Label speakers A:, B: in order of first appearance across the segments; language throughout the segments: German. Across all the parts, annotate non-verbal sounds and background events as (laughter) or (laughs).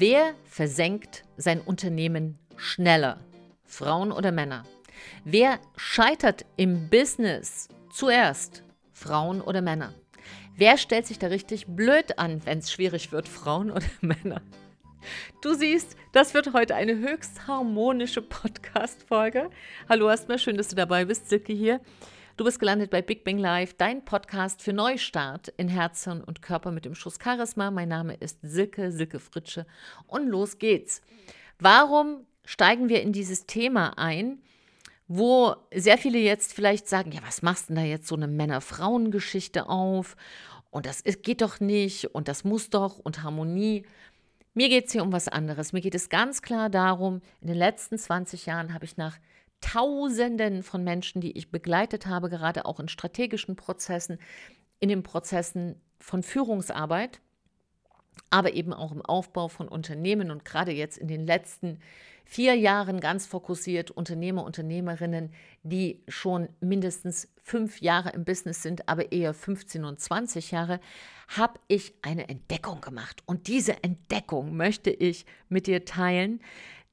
A: Wer versenkt sein Unternehmen schneller? Frauen oder Männer? Wer scheitert im Business zuerst? Frauen oder Männer? Wer stellt sich da richtig blöd an, wenn es schwierig wird? Frauen (laughs) oder Männer? Du siehst, das wird heute eine höchst harmonische Podcast-Folge. Hallo erstmal, schön, dass du dabei bist. Silke hier. Du bist gelandet bei Big Bang Live, dein Podcast für Neustart in Herzen und Körper mit dem Schuss Charisma. Mein Name ist Silke, Silke Fritsche und los geht's. Warum steigen wir in dieses Thema ein, wo sehr viele jetzt vielleicht sagen, ja, was machst denn da jetzt so eine Männer-Frauen-Geschichte auf? Und das geht doch nicht und das muss doch und Harmonie. Mir geht es hier um was anderes. Mir geht es ganz klar darum, in den letzten 20 Jahren habe ich nach Tausenden von Menschen, die ich begleitet habe, gerade auch in strategischen Prozessen, in den Prozessen von Führungsarbeit, aber eben auch im Aufbau von Unternehmen und gerade jetzt in den letzten vier Jahren ganz fokussiert Unternehmer, Unternehmerinnen, die schon mindestens fünf Jahre im Business sind, aber eher 15 und 20 Jahre, habe ich eine Entdeckung gemacht. Und diese Entdeckung möchte ich mit dir teilen,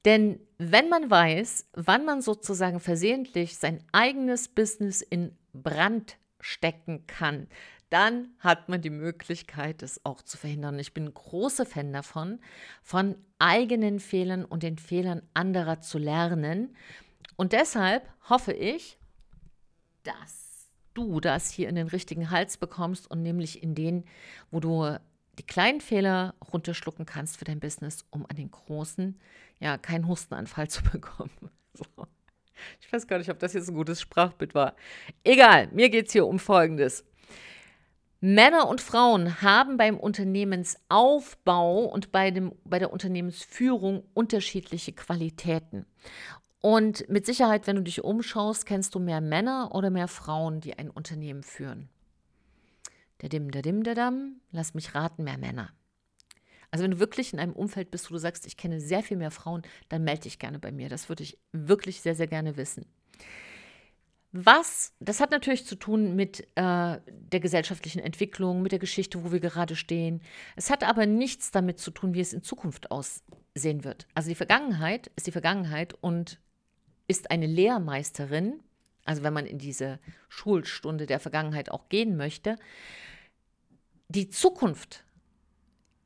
A: denn wenn man weiß, wann man sozusagen versehentlich sein eigenes Business in Brand stecken kann, dann hat man die Möglichkeit, es auch zu verhindern. Ich bin großer Fan davon, von eigenen Fehlern und den Fehlern anderer zu lernen. Und deshalb hoffe ich, dass du das hier in den richtigen Hals bekommst und nämlich in den, wo du die kleinen Fehler runterschlucken kannst für dein Business, um an den großen, ja, keinen Hustenanfall zu (laughs) bekommen. So. Ich weiß gar nicht, ob das jetzt ein gutes Sprachbild war. Egal, mir geht es hier um Folgendes. Männer und Frauen haben beim Unternehmensaufbau und bei, dem, bei der Unternehmensführung unterschiedliche Qualitäten. Und mit Sicherheit, wenn du dich umschaust, kennst du mehr Männer oder mehr Frauen, die ein Unternehmen führen. Der dim, der dim, der dam. Lass mich raten, mehr Männer. Also wenn du wirklich in einem Umfeld bist, wo du sagst, ich kenne sehr viel mehr Frauen, dann melde dich gerne bei mir. Das würde ich wirklich sehr, sehr gerne wissen. Was, das hat natürlich zu tun mit äh, der gesellschaftlichen Entwicklung, mit der Geschichte, wo wir gerade stehen. Es hat aber nichts damit zu tun, wie es in Zukunft aussehen wird. Also die Vergangenheit ist die Vergangenheit und ist eine Lehrmeisterin, also wenn man in diese Schulstunde der Vergangenheit auch gehen möchte, die Zukunft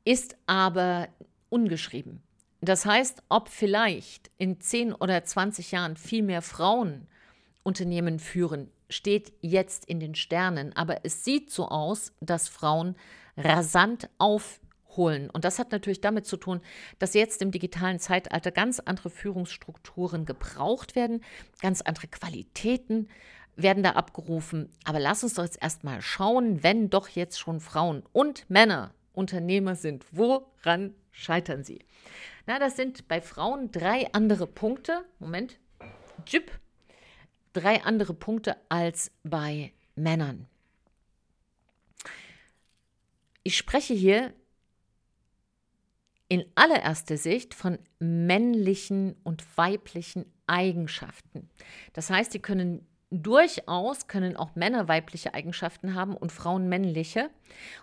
A: ist aber ungeschrieben. Das heißt, ob vielleicht in 10 oder 20 Jahren viel mehr Frauen Unternehmen führen, steht jetzt in den Sternen. Aber es sieht so aus, dass Frauen rasant aufholen. Und das hat natürlich damit zu tun, dass jetzt im digitalen Zeitalter ganz andere Führungsstrukturen gebraucht werden, ganz andere Qualitäten werden da abgerufen. Aber lass uns doch jetzt erstmal schauen, wenn doch jetzt schon Frauen und Männer Unternehmer sind, woran scheitern sie? Na, das sind bei Frauen drei andere Punkte. Moment, Jip. Drei andere Punkte als bei Männern. Ich spreche hier in allererster Sicht von männlichen und weiblichen Eigenschaften. Das heißt, die können durchaus können auch Männer weibliche Eigenschaften haben und Frauen männliche.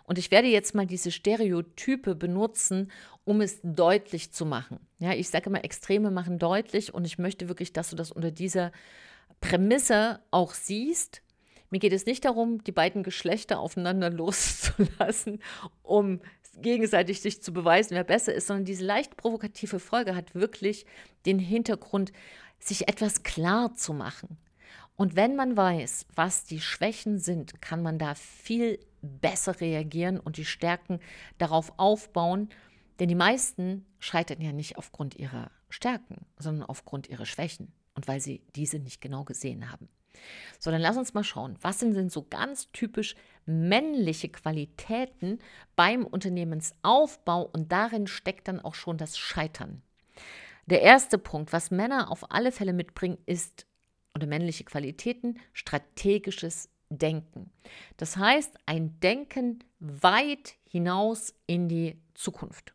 A: Und ich werde jetzt mal diese Stereotype benutzen, um es deutlich zu machen. Ja, ich sage immer, Extreme machen deutlich und ich möchte wirklich, dass du das unter dieser Prämisse auch siehst. Mir geht es nicht darum, die beiden Geschlechter aufeinander (laughs) loszulassen, um gegenseitig sich zu beweisen, wer besser ist, sondern diese leicht provokative Folge hat wirklich den Hintergrund, sich etwas klar zu machen. Und wenn man weiß, was die Schwächen sind, kann man da viel besser reagieren und die Stärken darauf aufbauen. Denn die meisten scheitern ja nicht aufgrund ihrer Stärken, sondern aufgrund ihrer Schwächen und weil sie diese nicht genau gesehen haben. So, dann lass uns mal schauen, was sind denn so ganz typisch männliche Qualitäten beim Unternehmensaufbau und darin steckt dann auch schon das Scheitern. Der erste Punkt, was Männer auf alle Fälle mitbringen, ist oder männliche Qualitäten, strategisches Denken. Das heißt, ein Denken weit hinaus in die Zukunft.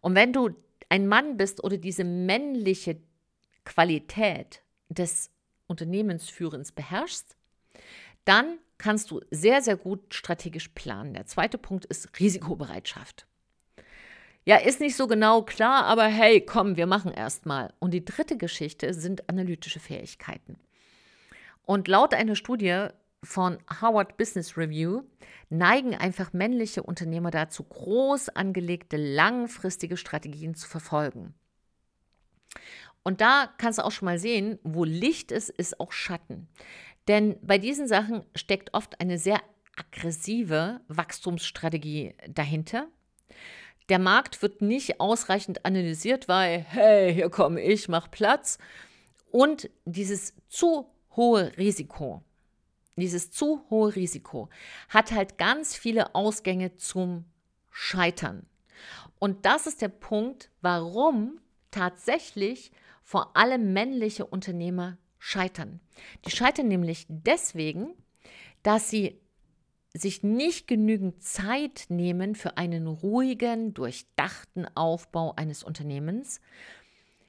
A: Und wenn du ein Mann bist oder diese männliche Qualität des Unternehmensführens beherrschst, dann kannst du sehr, sehr gut strategisch planen. Der zweite Punkt ist Risikobereitschaft. Ja, ist nicht so genau klar, aber hey, komm, wir machen erst mal. Und die dritte Geschichte sind analytische Fähigkeiten. Und laut einer Studie von Harvard Business Review neigen einfach männliche Unternehmer dazu, groß angelegte, langfristige Strategien zu verfolgen. Und da kannst du auch schon mal sehen, wo Licht ist, ist auch Schatten. Denn bei diesen Sachen steckt oft eine sehr aggressive Wachstumsstrategie dahinter. Der Markt wird nicht ausreichend analysiert, weil, hey, hier komme ich, mach Platz. Und dieses zu hohe Risiko, dieses zu hohe Risiko hat halt ganz viele Ausgänge zum Scheitern. Und das ist der Punkt, warum tatsächlich vor allem männliche Unternehmer scheitern. Die scheitern nämlich deswegen, dass sie sich nicht genügend Zeit nehmen für einen ruhigen, durchdachten Aufbau eines Unternehmens.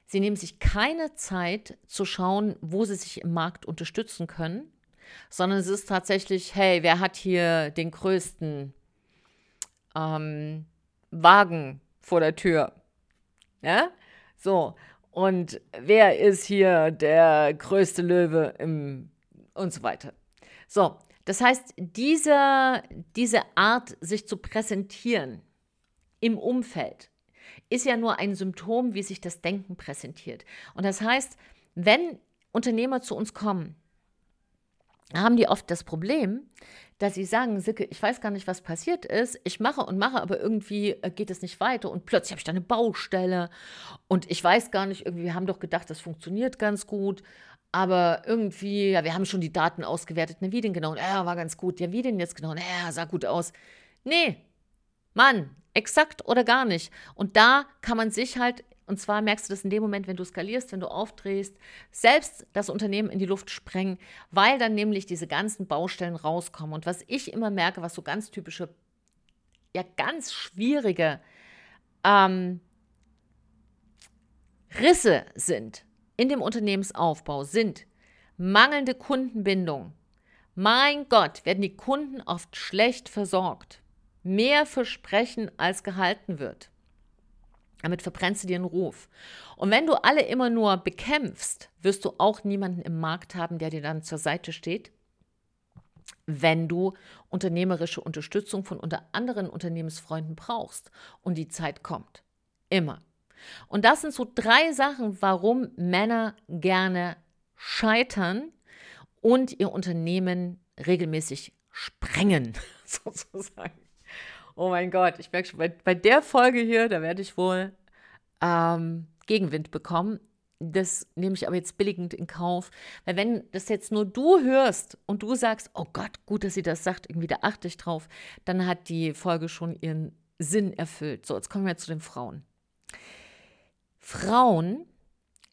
A: Sie nehmen sich keine Zeit zu schauen, wo sie sich im Markt unterstützen können, sondern es ist tatsächlich, hey, wer hat hier den größten ähm, Wagen vor der Tür? Ja? So, und wer ist hier der größte Löwe im und so weiter. So, das heißt, diese, diese Art, sich zu präsentieren im Umfeld, ist ja nur ein Symptom, wie sich das Denken präsentiert. Und das heißt, wenn Unternehmer zu uns kommen, haben die oft das Problem, dass sie sagen, Sicke, ich weiß gar nicht, was passiert ist. Ich mache und mache, aber irgendwie äh, geht es nicht weiter. Und plötzlich habe ich da eine Baustelle. Und ich weiß gar nicht, irgendwie, wir haben doch gedacht, das funktioniert ganz gut. Aber irgendwie, ja, wir haben schon die Daten ausgewertet. Ne, wie denn genau? Ja, war ganz gut. Ja, wie denn jetzt genau? Ja, sah gut aus. Nee, Mann, exakt oder gar nicht. Und da kann man sich halt und zwar merkst du das in dem Moment, wenn du skalierst, wenn du aufdrehst, selbst das Unternehmen in die Luft sprengen, weil dann nämlich diese ganzen Baustellen rauskommen. Und was ich immer merke, was so ganz typische, ja ganz schwierige ähm, Risse sind in dem Unternehmensaufbau, sind mangelnde Kundenbindung. Mein Gott, werden die Kunden oft schlecht versorgt. Mehr versprechen, als gehalten wird. Damit verbrennst du dir einen Ruf. Und wenn du alle immer nur bekämpfst, wirst du auch niemanden im Markt haben, der dir dann zur Seite steht, wenn du unternehmerische Unterstützung von unter anderen Unternehmensfreunden brauchst und die Zeit kommt. Immer. Und das sind so drei Sachen, warum Männer gerne scheitern und ihr Unternehmen regelmäßig sprengen, (laughs) sozusagen. Oh mein Gott, ich merke schon, bei, bei der Folge hier, da werde ich wohl ähm, Gegenwind bekommen. Das nehme ich aber jetzt billigend in Kauf. Weil wenn das jetzt nur du hörst und du sagst, oh Gott, gut, dass sie das sagt, irgendwie da achte ich drauf, dann hat die Folge schon ihren Sinn erfüllt. So, jetzt kommen wir zu den Frauen. Frauen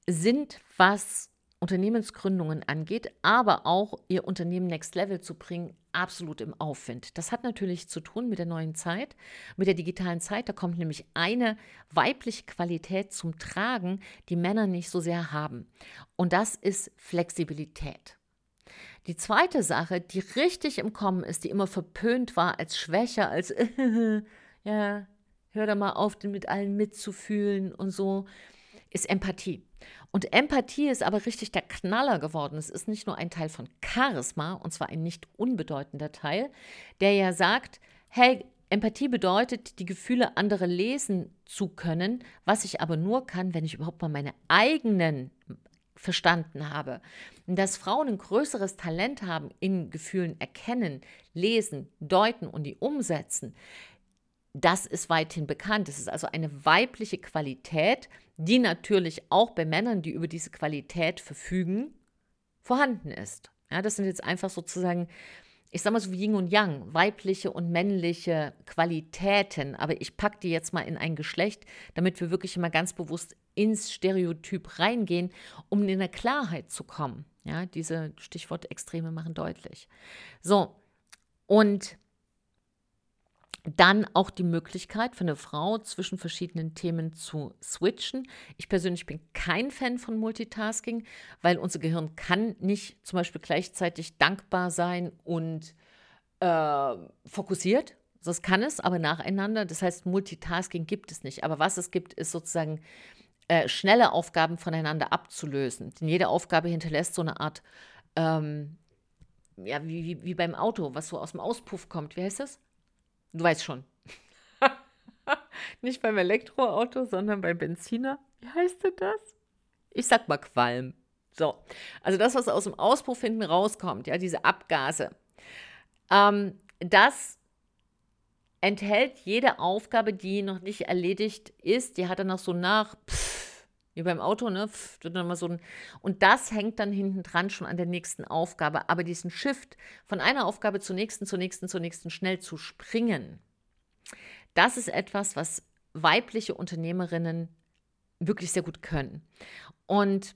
A: sind, was Unternehmensgründungen angeht, aber auch ihr Unternehmen Next Level zu bringen, absolut im Aufwind. Das hat natürlich zu tun mit der neuen Zeit, mit der digitalen Zeit. Da kommt nämlich eine weibliche Qualität zum Tragen, die Männer nicht so sehr haben. Und das ist Flexibilität. Die zweite Sache, die richtig im Kommen ist, die immer verpönt war als Schwäche, als (laughs) ja, hör da mal auf, mit allen mitzufühlen und so, ist Empathie. Und Empathie ist aber richtig der Knaller geworden. Es ist nicht nur ein Teil von Charisma, und zwar ein nicht unbedeutender Teil, der ja sagt, hey, Empathie bedeutet, die Gefühle anderer lesen zu können, was ich aber nur kann, wenn ich überhaupt mal meine eigenen verstanden habe. Dass Frauen ein größeres Talent haben in Gefühlen erkennen, lesen, deuten und die umsetzen, das ist weithin bekannt. Es ist also eine weibliche Qualität, die natürlich auch bei Männern, die über diese Qualität verfügen, vorhanden ist. Ja, das sind jetzt einfach sozusagen, ich sage mal so wie Yin und Yang, weibliche und männliche Qualitäten. Aber ich packe die jetzt mal in ein Geschlecht, damit wir wirklich immer ganz bewusst ins Stereotyp reingehen, um in eine Klarheit zu kommen. Ja, diese Stichworte Extreme machen deutlich. So, und dann auch die Möglichkeit für eine Frau zwischen verschiedenen Themen zu switchen. Ich persönlich bin kein Fan von Multitasking, weil unser Gehirn kann nicht zum Beispiel gleichzeitig dankbar sein und äh, fokussiert, Das kann es, aber nacheinander. Das heißt, Multitasking gibt es nicht. Aber was es gibt, ist sozusagen äh, schnelle Aufgaben voneinander abzulösen. Denn jede Aufgabe hinterlässt so eine Art, ähm, ja, wie, wie, wie beim Auto, was so aus dem Auspuff kommt. Wie heißt das? Du weißt schon. (laughs) Nicht beim Elektroauto, sondern beim Benziner. Wie heißt denn das? Ich sag mal Qualm. So, also das, was aus dem Auspuff hinten rauskommt, ja, diese Abgase, ähm, das enthält jede Aufgabe, die noch nicht erledigt ist. Die hat dann noch so nach, pff, wie beim Auto, ne? Pff, dann so ein, und das hängt dann hinten dran schon an der nächsten Aufgabe. Aber diesen Shift von einer Aufgabe zur nächsten, zur nächsten, zur nächsten schnell zu springen, das ist etwas, was weibliche Unternehmerinnen wirklich sehr gut können. Und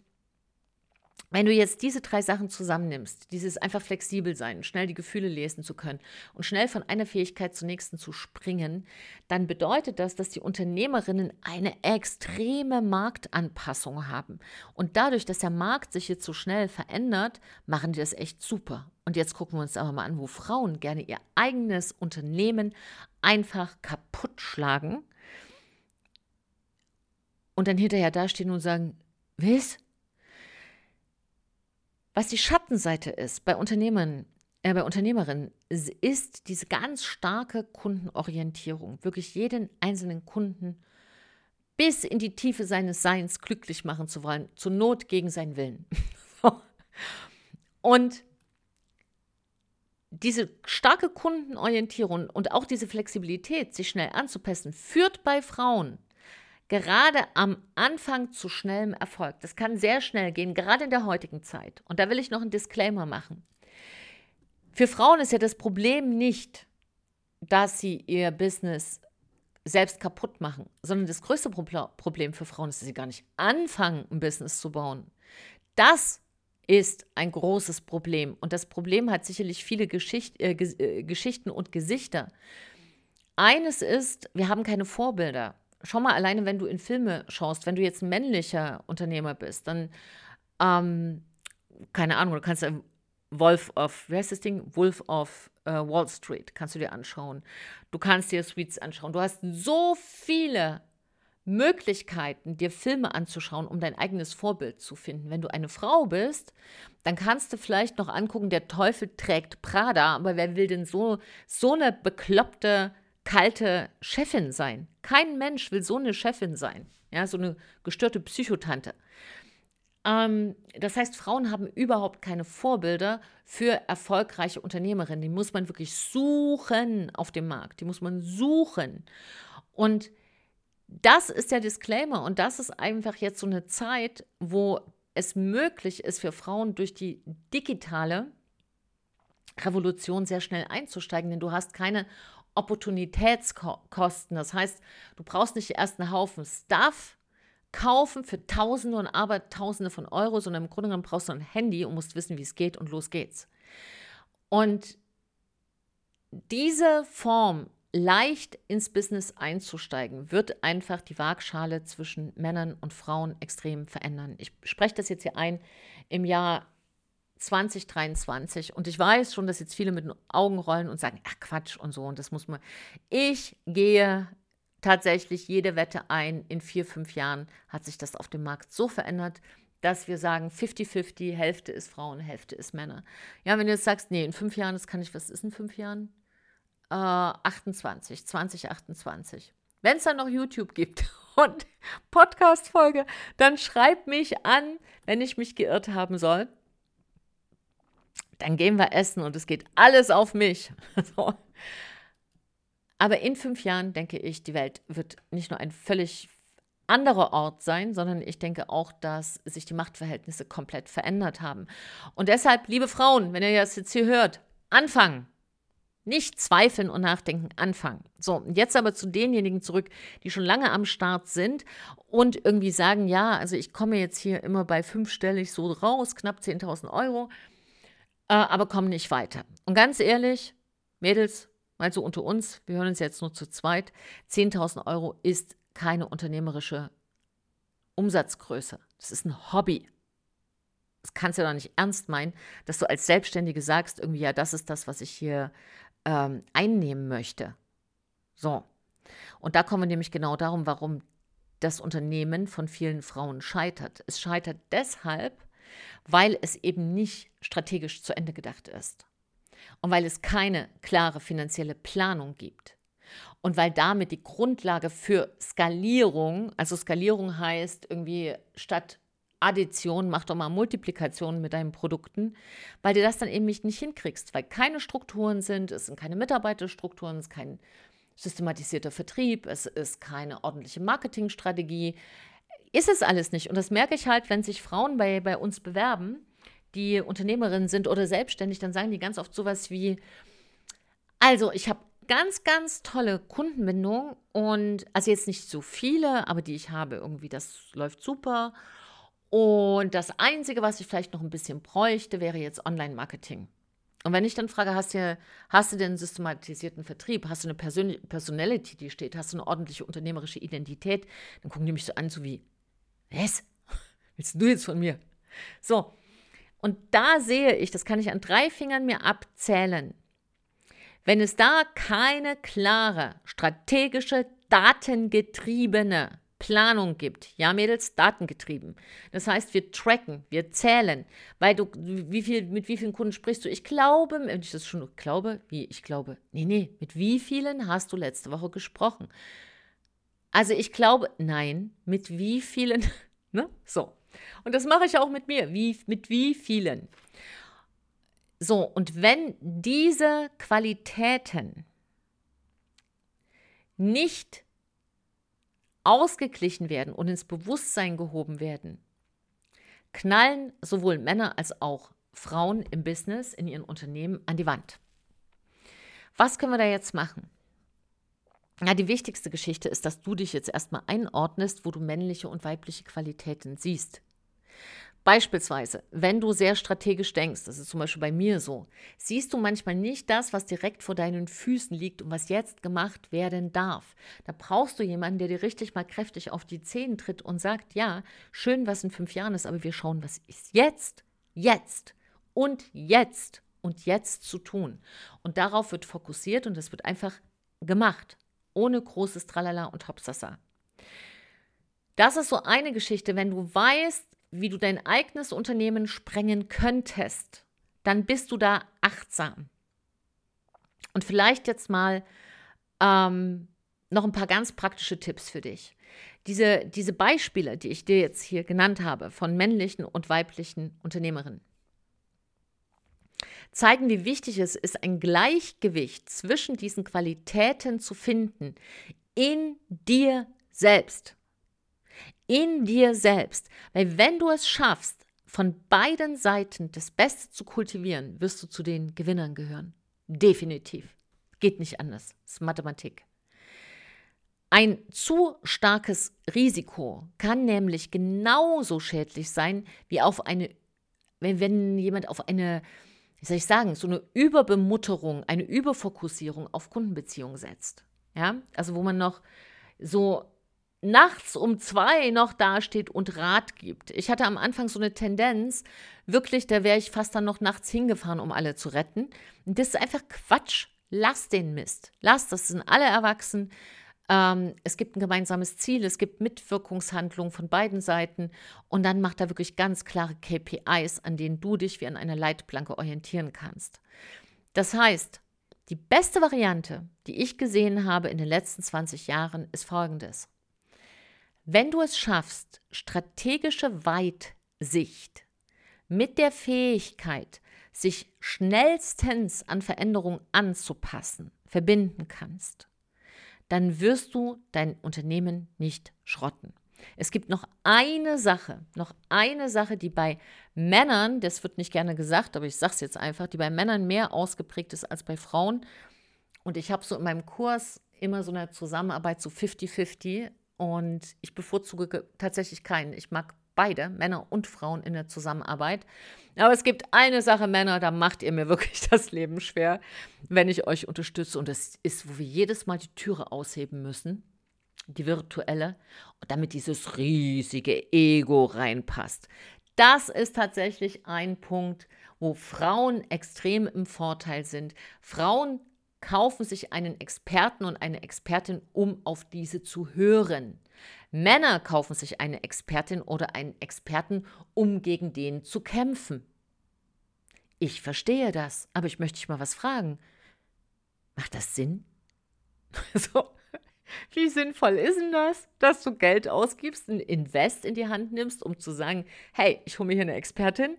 A: wenn du jetzt diese drei Sachen zusammennimmst, dieses einfach flexibel sein, schnell die Gefühle lesen zu können und schnell von einer Fähigkeit zur nächsten zu springen, dann bedeutet das, dass die Unternehmerinnen eine extreme Marktanpassung haben. Und dadurch, dass der Markt sich jetzt so schnell verändert, machen die das echt super. Und jetzt gucken wir uns aber mal an, wo Frauen gerne ihr eigenes Unternehmen einfach kaputt schlagen und dann hinterher dastehen und sagen, was? Was die Schattenseite ist bei Unternehmern, äh, bei Unternehmerinnen, ist diese ganz starke Kundenorientierung. Wirklich jeden einzelnen Kunden bis in die Tiefe seines Seins glücklich machen zu wollen, zur Not gegen seinen Willen. (laughs) und diese starke Kundenorientierung und auch diese Flexibilität, sich schnell anzupassen, führt bei Frauen gerade am Anfang zu schnellem Erfolg. Das kann sehr schnell gehen, gerade in der heutigen Zeit. Und da will ich noch einen Disclaimer machen. Für Frauen ist ja das Problem nicht, dass sie ihr Business selbst kaputt machen, sondern das größte Problem für Frauen ist, dass sie gar nicht anfangen, ein Business zu bauen. Das ist ein großes Problem. Und das Problem hat sicherlich viele Geschicht, äh, äh Geschichten und Gesichter. Eines ist, wir haben keine Vorbilder schau mal alleine, wenn du in Filme schaust, wenn du jetzt ein männlicher Unternehmer bist, dann, ähm, keine Ahnung, du kannst Wolf of, wie heißt das Ding? Wolf of äh, Wall Street, kannst du dir anschauen. Du kannst dir Suites anschauen. Du hast so viele Möglichkeiten, dir Filme anzuschauen, um dein eigenes Vorbild zu finden. Wenn du eine Frau bist, dann kannst du vielleicht noch angucken, der Teufel trägt Prada, aber wer will denn so, so eine bekloppte kalte Chefin sein. Kein Mensch will so eine Chefin sein, ja, so eine gestörte Psychotante. Ähm, das heißt, Frauen haben überhaupt keine Vorbilder für erfolgreiche Unternehmerinnen. Die muss man wirklich suchen auf dem Markt. Die muss man suchen. Und das ist der Disclaimer und das ist einfach jetzt so eine Zeit, wo es möglich ist für Frauen durch die digitale Revolution sehr schnell einzusteigen, denn du hast keine Opportunitätskosten. Das heißt, du brauchst nicht erst einen Haufen Stuff kaufen für Tausende und Abertausende von Euro, sondern im Grunde genommen brauchst du ein Handy und musst wissen, wie es geht und los geht's. Und diese Form, leicht ins Business einzusteigen, wird einfach die Waagschale zwischen Männern und Frauen extrem verändern. Ich spreche das jetzt hier ein im Jahr 2023 und ich weiß schon, dass jetzt viele mit den Augen rollen und sagen, ach Quatsch und so und das muss man. Ich gehe tatsächlich jede Wette ein, in vier, fünf Jahren hat sich das auf dem Markt so verändert, dass wir sagen 50-50, Hälfte ist Frauen, Hälfte ist Männer. Ja, wenn du jetzt sagst, nee, in fünf Jahren, das kann ich, was ist in fünf Jahren? Äh, 28, 2028. Wenn es dann noch YouTube gibt (laughs) und Podcast-Folge, dann schreib mich an, wenn ich mich geirrt haben soll dann gehen wir essen und es geht alles auf mich. (laughs) so. Aber in fünf Jahren denke ich, die Welt wird nicht nur ein völlig anderer Ort sein, sondern ich denke auch, dass sich die Machtverhältnisse komplett verändert haben. Und deshalb, liebe Frauen, wenn ihr das jetzt hier hört, anfangen. Nicht zweifeln und nachdenken, anfangen. So, jetzt aber zu denjenigen zurück, die schon lange am Start sind und irgendwie sagen, ja, also ich komme jetzt hier immer bei fünfstellig so raus, knapp 10.000 Euro äh, aber kommen nicht weiter. Und ganz ehrlich, Mädels, mal so unter uns, wir hören uns jetzt nur zu zweit, 10.000 Euro ist keine unternehmerische Umsatzgröße. Das ist ein Hobby. Das kannst du ja doch nicht ernst meinen, dass du als Selbstständige sagst, irgendwie, ja, das ist das, was ich hier ähm, einnehmen möchte. So. Und da kommen wir nämlich genau darum, warum das Unternehmen von vielen Frauen scheitert. Es scheitert deshalb, weil es eben nicht strategisch zu Ende gedacht ist. Und weil es keine klare finanzielle Planung gibt. Und weil damit die Grundlage für Skalierung, also Skalierung heißt irgendwie statt Addition, mach doch mal Multiplikation mit deinen Produkten, weil du das dann eben nicht hinkriegst, weil keine Strukturen sind, es sind keine Mitarbeiterstrukturen, es ist kein systematisierter Vertrieb, es ist keine ordentliche Marketingstrategie. Ist es alles nicht. Und das merke ich halt, wenn sich Frauen bei, bei uns bewerben, die Unternehmerinnen sind oder selbstständig, dann sagen die ganz oft sowas wie, also ich habe ganz, ganz tolle Kundenbindung und also jetzt nicht so viele, aber die ich habe, irgendwie, das läuft super. Und das Einzige, was ich vielleicht noch ein bisschen bräuchte, wäre jetzt Online-Marketing. Und wenn ich dann frage, hast du, hast du denn systematisierten Vertrieb? Hast du eine Persön Personality, die steht? Hast du eine ordentliche unternehmerische Identität? Dann gucken die mich so an, so wie, was? (laughs) Willst du jetzt von mir? So. Und da sehe ich, das kann ich an drei Fingern mir abzählen, wenn es da keine klare, strategische, datengetriebene Planung gibt. Ja, Mädels, datengetrieben. Das heißt, wir tracken, wir zählen, weil du, wie viel, mit wie vielen Kunden sprichst du? Ich glaube, wenn ich das schon glaube, wie ich glaube, nee, nee, mit wie vielen hast du letzte Woche gesprochen? Also ich glaube, nein, mit wie vielen, (laughs) ne? So. Und das mache ich auch mit mir, wie, mit wie vielen. So, und wenn diese Qualitäten nicht ausgeglichen werden und ins Bewusstsein gehoben werden, knallen sowohl Männer als auch Frauen im Business, in ihren Unternehmen an die Wand. Was können wir da jetzt machen? Ja, die wichtigste Geschichte ist, dass du dich jetzt erstmal einordnest, wo du männliche und weibliche Qualitäten siehst. Beispielsweise, wenn du sehr strategisch denkst, das ist zum Beispiel bei mir so, siehst du manchmal nicht das, was direkt vor deinen Füßen liegt und was jetzt gemacht werden darf. Da brauchst du jemanden, der dir richtig mal kräftig auf die Zehen tritt und sagt, ja, schön, was in fünf Jahren ist, aber wir schauen, was ist jetzt, jetzt und jetzt und jetzt zu tun. Und darauf wird fokussiert und es wird einfach gemacht, ohne großes Tralala und Hopsasa. Das ist so eine Geschichte, wenn du weißt, wie du dein eigenes Unternehmen sprengen könntest, dann bist du da achtsam. Und vielleicht jetzt mal ähm, noch ein paar ganz praktische Tipps für dich. Diese, diese Beispiele, die ich dir jetzt hier genannt habe, von männlichen und weiblichen Unternehmerinnen, zeigen, wie wichtig es ist, ein Gleichgewicht zwischen diesen Qualitäten zu finden in dir selbst in dir selbst. Weil wenn du es schaffst, von beiden Seiten das Beste zu kultivieren, wirst du zu den Gewinnern gehören. Definitiv. Geht nicht anders. Das ist Mathematik. Ein zu starkes Risiko kann nämlich genauso schädlich sein, wie auf eine, wenn, wenn jemand auf eine, wie soll ich sagen, so eine Überbemutterung, eine Überfokussierung auf Kundenbeziehungen setzt. Ja, also wo man noch so nachts um zwei noch dasteht und Rat gibt. Ich hatte am Anfang so eine Tendenz, wirklich, da wäre ich fast dann noch nachts hingefahren, um alle zu retten. Und das ist einfach Quatsch. Lass den Mist. Lass, das sind alle erwachsen. Ähm, es gibt ein gemeinsames Ziel, es gibt Mitwirkungshandlungen von beiden Seiten und dann macht er wirklich ganz klare KPIs, an denen du dich wie an einer Leitplanke orientieren kannst. Das heißt, die beste Variante, die ich gesehen habe in den letzten 20 Jahren, ist folgendes. Wenn du es schaffst, strategische Weitsicht mit der Fähigkeit, sich schnellstens an Veränderungen anzupassen, verbinden kannst, dann wirst du dein Unternehmen nicht schrotten. Es gibt noch eine Sache, noch eine Sache, die bei Männern, das wird nicht gerne gesagt, aber ich sage es jetzt einfach, die bei Männern mehr ausgeprägt ist als bei Frauen. Und ich habe so in meinem Kurs immer so eine Zusammenarbeit so 50-50. Und ich bevorzuge tatsächlich keinen. Ich mag beide, Männer und Frauen in der Zusammenarbeit. Aber es gibt eine Sache, Männer, da macht ihr mir wirklich (laughs) das Leben schwer, wenn ich euch unterstütze. Und das ist, wo wir jedes Mal die Türe ausheben müssen, die virtuelle, damit dieses riesige Ego reinpasst. Das ist tatsächlich ein Punkt, wo Frauen extrem im Vorteil sind. Frauen kaufen sich einen Experten und eine Expertin, um auf diese zu hören. Männer kaufen sich eine Expertin oder einen Experten, um gegen den zu kämpfen. Ich verstehe das, aber ich möchte dich mal was fragen. Macht das Sinn? (laughs) so, wie sinnvoll ist denn das, dass du Geld ausgibst, ein Invest in die Hand nimmst, um zu sagen, hey, ich hole mir hier eine Expertin.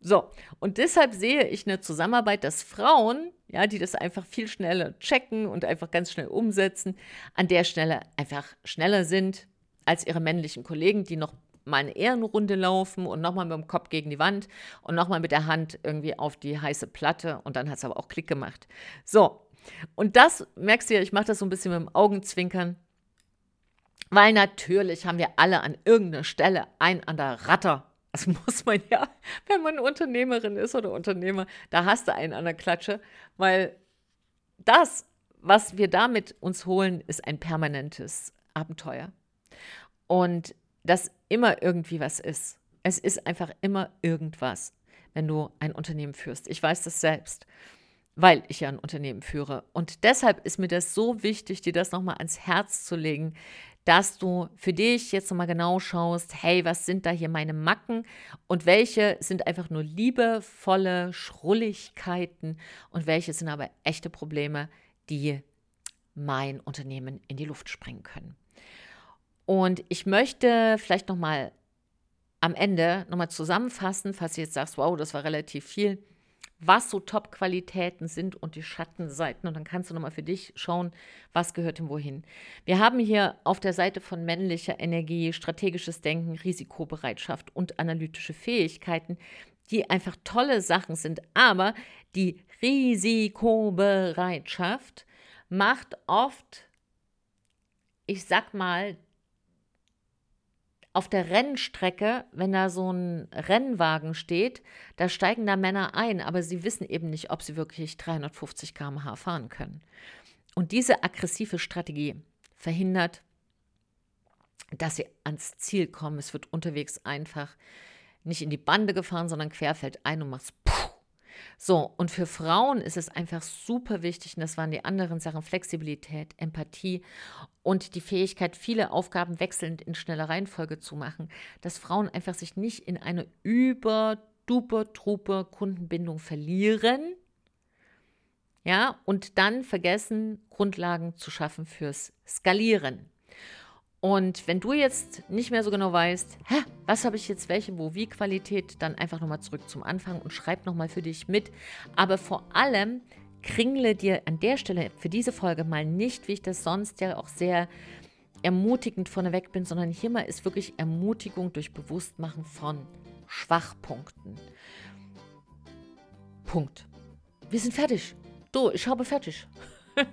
A: So, und deshalb sehe ich eine Zusammenarbeit, dass Frauen, ja, die das einfach viel schneller checken und einfach ganz schnell umsetzen, an der Stelle einfach schneller sind als ihre männlichen Kollegen, die noch mal eine Ehrenrunde laufen und nochmal mit dem Kopf gegen die Wand und nochmal mit der Hand irgendwie auf die heiße Platte und dann hat es aber auch Klick gemacht. So, und das merkst du ja, ich mache das so ein bisschen mit dem Augenzwinkern, weil natürlich haben wir alle an irgendeiner Stelle ein an der Ratter. Das (laughs) muss man ja, wenn man Unternehmerin ist oder Unternehmer, da hast du einen an der Klatsche, weil das, was wir damit uns holen, ist ein permanentes Abenteuer. Und das immer irgendwie was ist. Es ist einfach immer irgendwas, wenn du ein Unternehmen führst. Ich weiß das selbst weil ich ja ein Unternehmen führe. Und deshalb ist mir das so wichtig, dir das nochmal ans Herz zu legen, dass du für dich jetzt nochmal genau schaust, hey, was sind da hier meine Macken und welche sind einfach nur liebevolle Schrulligkeiten und welche sind aber echte Probleme, die mein Unternehmen in die Luft sprengen können. Und ich möchte vielleicht nochmal am Ende nochmal zusammenfassen, falls du jetzt sagst, wow, das war relativ viel was so Top-Qualitäten sind und die Schattenseiten. Und dann kannst du nochmal für dich schauen, was gehört denn wohin. Wir haben hier auf der Seite von männlicher Energie strategisches Denken, Risikobereitschaft und analytische Fähigkeiten, die einfach tolle Sachen sind. Aber die Risikobereitschaft macht oft, ich sag mal, auf der Rennstrecke, wenn da so ein Rennwagen steht, da steigen da Männer ein, aber sie wissen eben nicht, ob sie wirklich 350 km/h fahren können. Und diese aggressive Strategie verhindert, dass sie ans Ziel kommen. Es wird unterwegs einfach nicht in die Bande gefahren, sondern querfeld ein und machst puh, so, und für Frauen ist es einfach super wichtig, und das waren die anderen Sachen, Flexibilität, Empathie und die Fähigkeit, viele Aufgaben wechselnd in schneller Reihenfolge zu machen, dass Frauen einfach sich nicht in eine über duper trupe Kundenbindung verlieren, ja, und dann vergessen, Grundlagen zu schaffen fürs Skalieren. Und wenn du jetzt nicht mehr so genau weißt, hä, was habe ich jetzt welche, wo, wie Qualität, dann einfach nochmal zurück zum Anfang und schreib nochmal für dich mit. Aber vor allem kringle dir an der Stelle für diese Folge mal nicht, wie ich das sonst ja auch sehr ermutigend vorneweg bin, sondern hier mal ist wirklich Ermutigung durch Bewusstmachen von Schwachpunkten. Punkt. Wir sind fertig. Du, ich habe fertig. (laughs)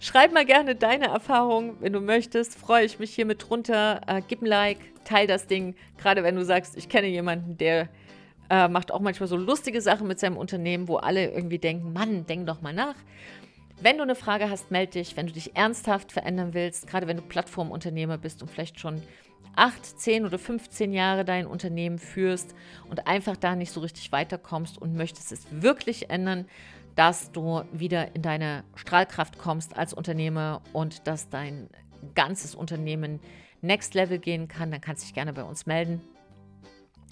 A: Schreib mal gerne deine Erfahrungen, wenn du möchtest. Freue ich mich hier mit drunter. Äh, gib ein Like, teil das Ding. Gerade wenn du sagst, ich kenne jemanden, der äh, macht auch manchmal so lustige Sachen mit seinem Unternehmen, wo alle irgendwie denken, Mann, denk doch mal nach. Wenn du eine Frage hast, melde dich. Wenn du dich ernsthaft verändern willst, gerade wenn du Plattformunternehmer bist und vielleicht schon 8, 10 oder 15 Jahre dein Unternehmen führst und einfach da nicht so richtig weiterkommst und möchtest es wirklich ändern, dass du wieder in deine Strahlkraft kommst als Unternehmer und dass dein ganzes Unternehmen Next Level gehen kann, dann kannst du dich gerne bei uns melden.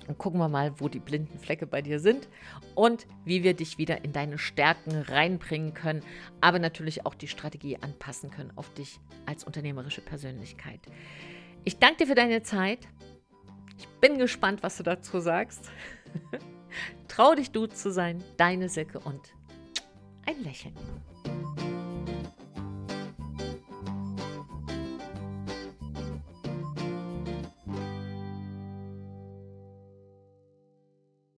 A: Und gucken wir mal, wo die blinden Flecke bei dir sind und wie wir dich wieder in deine Stärken reinbringen können, aber natürlich auch die Strategie anpassen können auf dich als unternehmerische Persönlichkeit. Ich danke dir für deine Zeit. Ich bin gespannt, was du dazu sagst. (laughs) Trau dich, du zu sein, deine Silke und ein Lächeln.